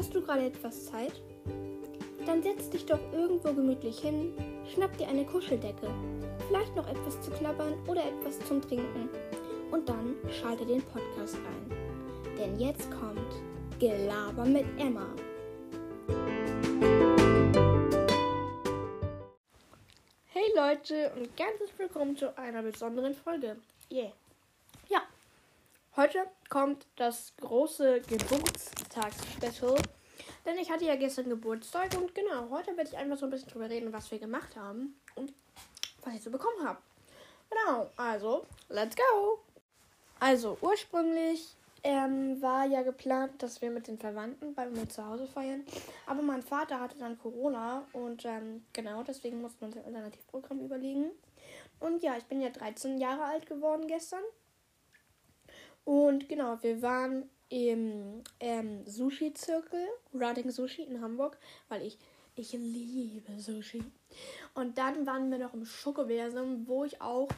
Hast du gerade etwas Zeit? Dann setz dich doch irgendwo gemütlich hin, schnapp dir eine Kuscheldecke, vielleicht noch etwas zu klappern oder etwas zum Trinken und dann schalte den Podcast ein. Denn jetzt kommt Gelaber mit Emma. Hey Leute und ganz willkommen zu einer besonderen Folge. Yeah. Heute kommt das große Geburtstagsspecial. Denn ich hatte ja gestern Geburtstag und genau, heute werde ich einfach so ein bisschen drüber reden, was wir gemacht haben und was ich so bekommen habe. Genau, also, let's go! Also, ursprünglich ähm, war ja geplant, dass wir mit den Verwandten bei mir zu Hause feiern. Aber mein Vater hatte dann Corona und ähm, genau deswegen musste man sich ein Alternativprogramm überlegen. Und ja, ich bin ja 13 Jahre alt geworden gestern. Und genau, wir waren im ähm, Sushi-Zirkel, Riding Sushi in Hamburg, weil ich, ich liebe Sushi. Und dann waren wir noch im Schokoversum, wo ich auch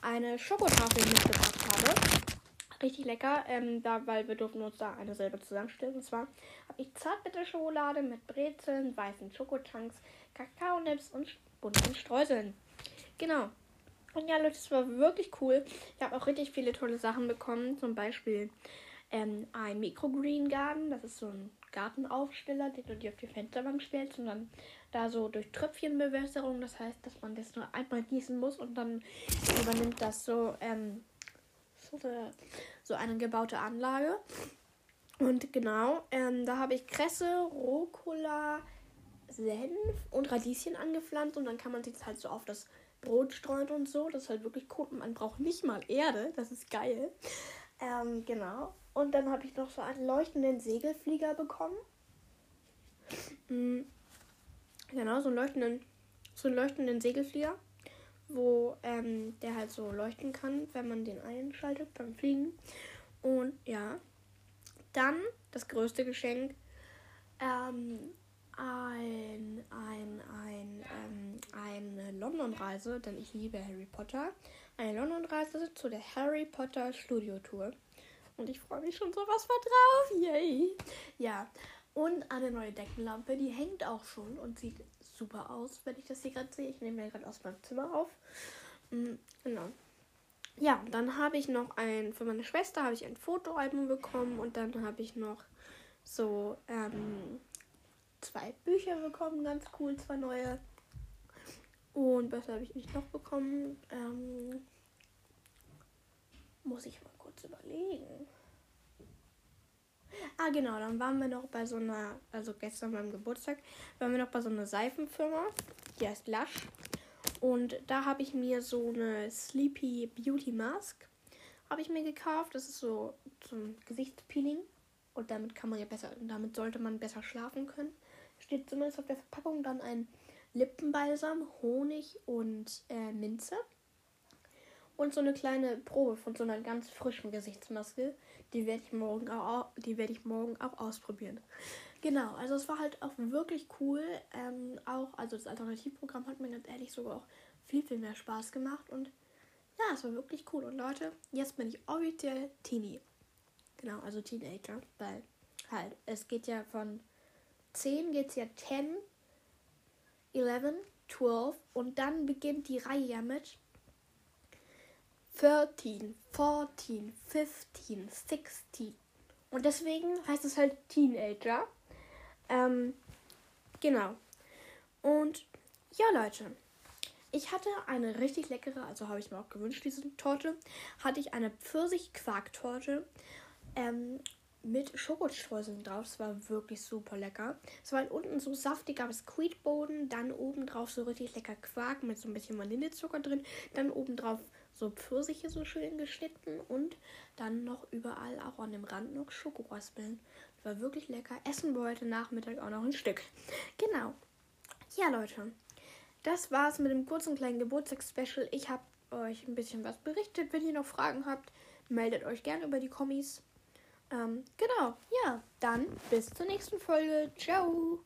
eine Schokotafel mitgebracht habe. Richtig lecker, ähm, da, weil wir durften uns da eine selber zusammenstellen. Und zwar habe ich Zartbitterschokolade mit Brezeln, weißen Schokochunks, Kakaonips und bunten Streuseln. Genau. Und ja, Leute, das war wirklich cool. Ich habe auch richtig viele tolle Sachen bekommen. Zum Beispiel ähm, ein Microgreen Garden. Das ist so ein Gartenaufsteller, den du dir auf die Fensterbank stellst und dann da so durch Tröpfchenbewässerung. Das heißt, dass man das nur einmal gießen muss und dann übernimmt das so, ähm, so, eine gebaute Anlage. Und genau, ähm, da habe ich Kresse, Rucola, Senf und Radieschen angepflanzt und dann kann man sich das halt so auf das Brot streuen und so. Das ist halt wirklich cool. Man braucht nicht mal Erde. Das ist geil. Ähm, genau. Und dann habe ich noch so einen leuchtenden Segelflieger bekommen. Mhm. Genau, so einen leuchtenden, so einen leuchtenden Segelflieger, wo ähm, der halt so leuchten kann, wenn man den einschaltet beim Fliegen. Und ja, dann das größte Geschenk, ähm, ein, ein, ein, ähm, eine London-Reise, denn ich liebe Harry Potter. Eine London-Reise zu der Harry Potter Studio-Tour. Und ich freue mich schon so was war drauf. Yay. Ja. Und eine neue Deckenlampe, die hängt auch schon und sieht super aus, wenn ich das hier gerade sehe. Ich nehme ja gerade aus meinem Zimmer auf. Mhm, genau. Ja, dann habe ich noch ein, für meine Schwester habe ich ein Fotoalbum bekommen und dann habe ich noch so ähm, zwei Bücher bekommen, ganz cool, zwei neue. Und was habe ich nicht noch bekommen? Ähm, muss ich mal kurz überlegen. Ah, genau, dann waren wir noch bei so einer, also gestern beim Geburtstag, waren wir noch bei so einer Seifenfirma, die heißt Lush. Und da habe ich mir so eine Sleepy Beauty Mask, habe ich mir gekauft. Das ist so, ein Gesichtspeeling. Und damit kann man ja besser, damit sollte man besser schlafen können. Steht zumindest auf der Verpackung dann ein Lippenbalsam, Honig und äh, Minze und so eine kleine Probe von so einer ganz frischen Gesichtsmaske. Die werde ich morgen auch, die werde ich morgen auch ausprobieren. Genau, also es war halt auch wirklich cool. Ähm, auch, also das Alternativprogramm hat mir ganz ehrlich sogar auch viel, viel mehr Spaß gemacht. Und ja, es war wirklich cool. Und Leute, jetzt bin ich offiziell Teenie. Genau, also Teenager. Weil halt, es geht ja von 10 geht es ja 10, 11, 12 und dann beginnt die Reihe ja mit 13, 14, 15, 16. Und deswegen heißt es halt Teenager. Ähm, genau. Und ja, Leute. Ich hatte eine richtig leckere, also habe ich mir auch gewünscht, diese Torte. Hatte ich eine Pfirsich-Quark-Torte ähm, mit Schokostreuseln drauf. Das war wirklich super lecker. Es war halt unten so saftiger Biskuitboden, dann oben drauf so richtig lecker Quark mit so ein bisschen Vanillezucker drin, dann oben drauf so Pfirsiche so schön geschnitten und dann noch überall auch an dem Rand noch Schokoraspeln. War wirklich lecker. Essen wir heute Nachmittag auch noch ein Stück. Genau. Ja, Leute. Das war's mit dem kurzen kleinen Geburtstagsspecial. Ich habe euch ein bisschen was berichtet. Wenn ihr noch Fragen habt, meldet euch gerne über die Kommis. Ähm, genau. Ja, dann bis zur nächsten Folge. Ciao.